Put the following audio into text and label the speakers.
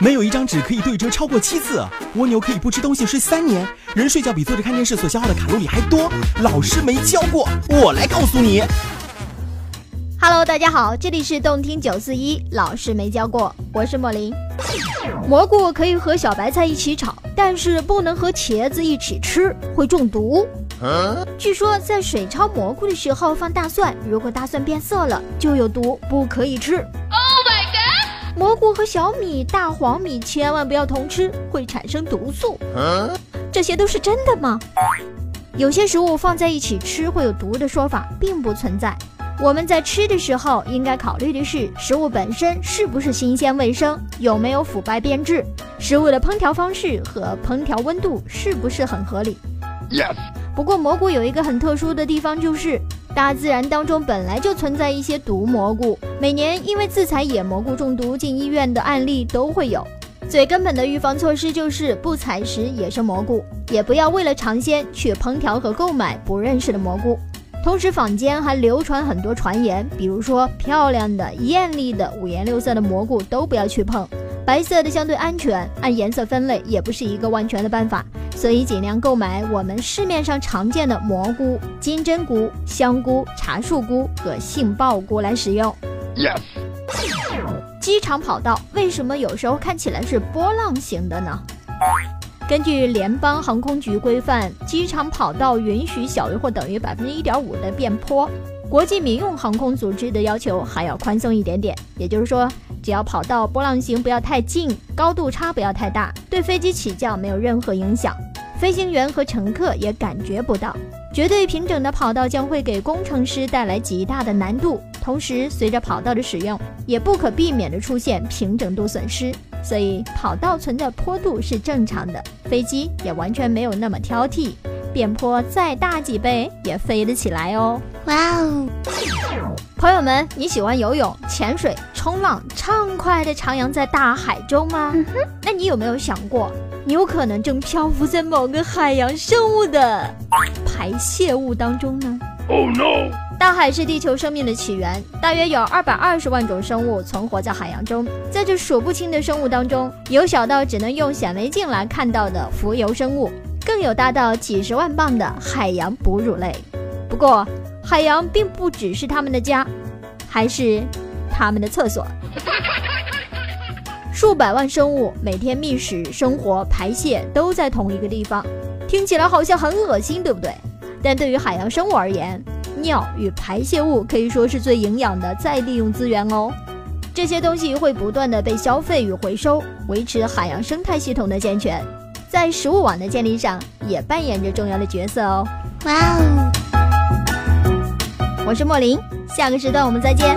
Speaker 1: 没有一张纸可以对折超过七次。蜗牛可以不吃东西睡三年。人睡觉比坐着看电视所消耗的卡路里还多。老师没教过，我来告诉你。
Speaker 2: Hello，大家好，这里是动听九四一，老师没教过，我是莫林。蘑菇可以和小白菜一起炒，但是不能和茄子一起吃，会中毒。据说在水焯蘑菇的时候放大蒜，如果大蒜变色了就有毒，不可以吃。Oh！蘑菇和小米、大黄米千万不要同吃，会产生毒素。这些都是真的吗？有些食物放在一起吃会有毒的说法并不存在。我们在吃的时候应该考虑的是食物本身是不是新鲜卫生，有没有腐败变质，食物的烹调方式和烹调温度是不是很合理。Yes。不过蘑菇有一个很特殊的地方，就是大自然当中本来就存在一些毒蘑菇，每年因为自采野蘑菇中毒进医院的案例都会有。最根本的预防措施就是不采食野生蘑菇，也不要为了尝鲜去烹调和购买不认识的蘑菇。同时，坊间还流传很多传言，比如说漂亮的、艳丽的、五颜六色的蘑菇都不要去碰，白色的相对安全，按颜色分类也不是一个万全的办法。所以尽量购买我们市面上常见的蘑菇、金针菇、香菇、茶树菇和杏鲍菇来使用。Yes。机场跑道为什么有时候看起来是波浪形的呢？根据联邦航空局规范，机场跑道允许小于或等于百分之一点五的变坡。国际民用航空组织的要求还要宽松一点点，也就是说，只要跑道波浪形不要太近，高度差不要太大，对飞机起降没有任何影响，飞行员和乘客也感觉不到。绝对平整的跑道将会给工程师带来极大的难度，同时随着跑道的使用，也不可避免的出现平整度损失。所以跑道存在坡度是正常的，飞机也完全没有那么挑剔。变坡再大几倍也飞得起来哦！哇哦，朋友们，你喜欢游泳、潜水、冲浪，畅快地徜徉在大海中吗？那你有没有想过，你有可能正漂浮在某个海洋生物的排泄物当中呢？Oh no！大海是地球生命的起源，大约有二百二十万种生物存活在海洋中。在这数不清的生物当中，有小到只能用显微镜来看到的浮游生物。更有达到几十万磅的海洋哺乳类，不过海洋并不只是他们的家，还是他们的厕所。数百万生物每天觅食、生活、排泄都在同一个地方，听起来好像很恶心，对不对？但对于海洋生物而言，尿与排泄物可以说是最营养的再利用资源哦。这些东西会不断的被消费与回收，维持海洋生态系统的健全。在食物网的建立上也扮演着重要的角色哦。哇哦！我是莫林，下个时段我们再见。